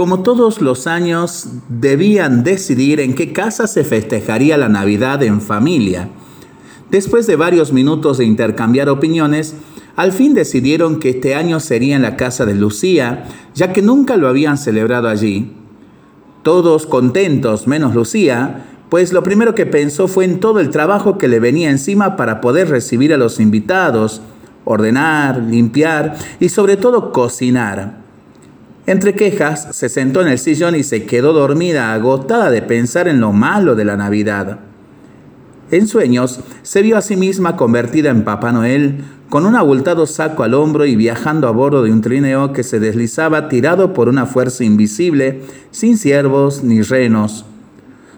Como todos los años, debían decidir en qué casa se festejaría la Navidad en familia. Después de varios minutos de intercambiar opiniones, al fin decidieron que este año sería en la casa de Lucía, ya que nunca lo habían celebrado allí. Todos contentos, menos Lucía, pues lo primero que pensó fue en todo el trabajo que le venía encima para poder recibir a los invitados, ordenar, limpiar y sobre todo cocinar. Entre quejas, se sentó en el sillón y se quedó dormida, agotada de pensar en lo malo de la Navidad. En sueños, se vio a sí misma convertida en Papá Noel, con un abultado saco al hombro y viajando a bordo de un trineo que se deslizaba tirado por una fuerza invisible, sin ciervos ni renos.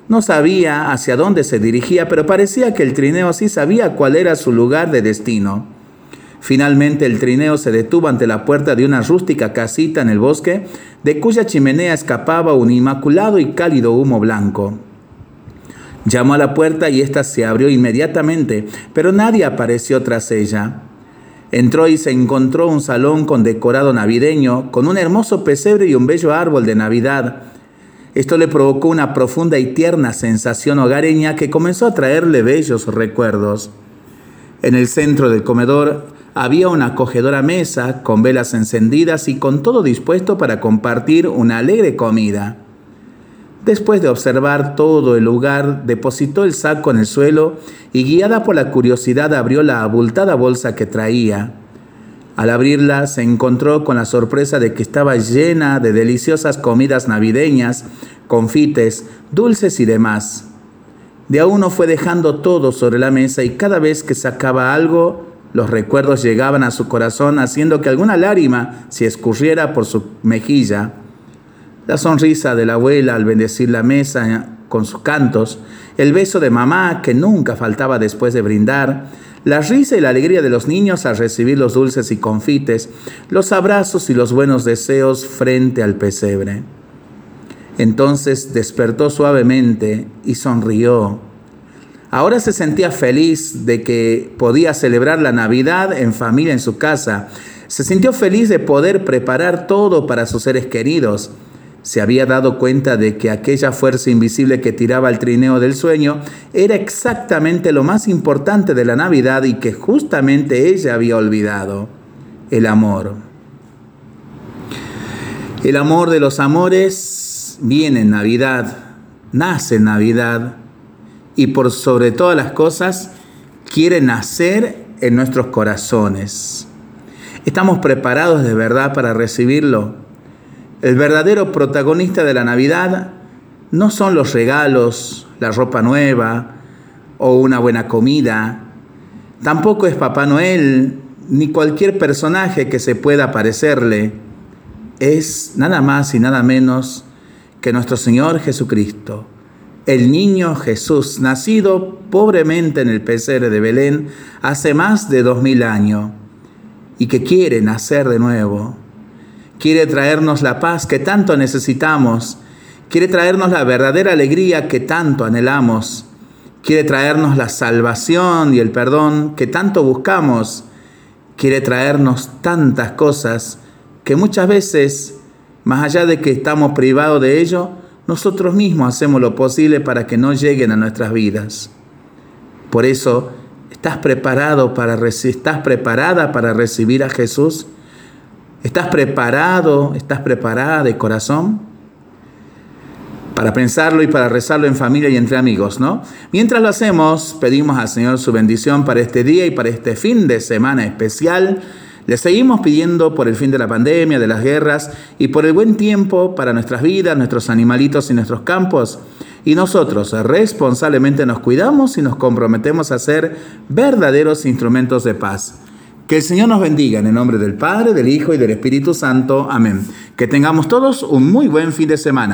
No sabía hacia dónde se dirigía, pero parecía que el trineo sí sabía cuál era su lugar de destino. Finalmente el trineo se detuvo ante la puerta de una rústica casita en el bosque, de cuya chimenea escapaba un inmaculado y cálido humo blanco. Llamó a la puerta y ésta se abrió inmediatamente, pero nadie apareció tras ella. Entró y se encontró un salón con decorado navideño, con un hermoso pesebre y un bello árbol de Navidad. Esto le provocó una profunda y tierna sensación hogareña que comenzó a traerle bellos recuerdos. En el centro del comedor había una acogedora mesa con velas encendidas y con todo dispuesto para compartir una alegre comida. Después de observar todo el lugar, depositó el saco en el suelo y guiada por la curiosidad abrió la abultada bolsa que traía. Al abrirla se encontró con la sorpresa de que estaba llena de deliciosas comidas navideñas, confites, dulces y demás. De a uno fue dejando todo sobre la mesa y cada vez que sacaba algo los recuerdos llegaban a su corazón haciendo que alguna lágrima se escurriera por su mejilla. La sonrisa de la abuela al bendecir la mesa con sus cantos, el beso de mamá que nunca faltaba después de brindar, la risa y la alegría de los niños al recibir los dulces y confites, los abrazos y los buenos deseos frente al pesebre. Entonces despertó suavemente y sonrió Ahora se sentía feliz de que podía celebrar la Navidad en familia en su casa. Se sintió feliz de poder preparar todo para sus seres queridos. Se había dado cuenta de que aquella fuerza invisible que tiraba el trineo del sueño era exactamente lo más importante de la Navidad y que justamente ella había olvidado, el amor. El amor de los amores viene en Navidad, nace en Navidad y por sobre todas las cosas quiere nacer en nuestros corazones. ¿Estamos preparados de verdad para recibirlo? El verdadero protagonista de la Navidad no son los regalos, la ropa nueva o una buena comida. Tampoco es Papá Noel ni cualquier personaje que se pueda parecerle. Es nada más y nada menos que nuestro Señor Jesucristo el niño Jesús, nacido pobremente en el pesebre de Belén hace más de dos mil años y que quiere nacer de nuevo. Quiere traernos la paz que tanto necesitamos. Quiere traernos la verdadera alegría que tanto anhelamos. Quiere traernos la salvación y el perdón que tanto buscamos. Quiere traernos tantas cosas que muchas veces, más allá de que estamos privados de ello, nosotros mismos hacemos lo posible para que no lleguen a nuestras vidas. Por eso, ¿estás preparado para estás preparada para recibir a Jesús? ¿Estás preparado, estás preparada de corazón? Para pensarlo y para rezarlo en familia y entre amigos, ¿no? Mientras lo hacemos, pedimos al Señor su bendición para este día y para este fin de semana especial le seguimos pidiendo por el fin de la pandemia, de las guerras y por el buen tiempo para nuestras vidas, nuestros animalitos y nuestros campos. Y nosotros responsablemente nos cuidamos y nos comprometemos a ser verdaderos instrumentos de paz. Que el Señor nos bendiga en el nombre del Padre, del Hijo y del Espíritu Santo. Amén. Que tengamos todos un muy buen fin de semana.